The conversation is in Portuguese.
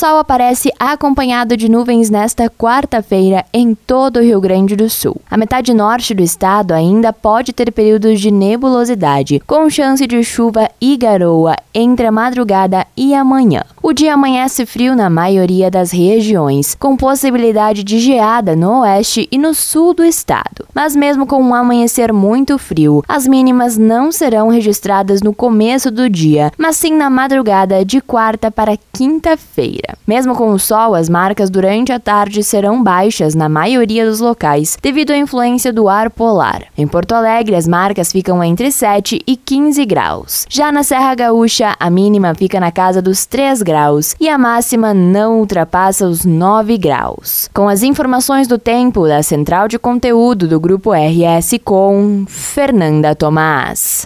sol aparece acompanhado de nuvens nesta quarta-feira em todo o Rio Grande do Sul. A metade norte do estado ainda pode ter períodos de nebulosidade, com chance de chuva e garoa entre a madrugada e amanhã. O dia amanhece frio na maioria das regiões, com possibilidade de geada no oeste e no sul do estado. Mas mesmo com um amanhecer muito frio, as mínimas não serão registradas no começo do dia, mas sim na madrugada de quarta para quinta-feira. Mesmo com o sol, as marcas durante a tarde serão baixas na maioria dos locais, devido à influência do ar polar. Em Porto Alegre, as marcas ficam entre 7 e 15 graus. Já na Serra Gaúcha, a mínima fica na casa dos 3 graus e a máxima não ultrapassa os 9 graus. Com as informações do tempo da Central de Conteúdo do Grupo RS com Fernanda Tomás.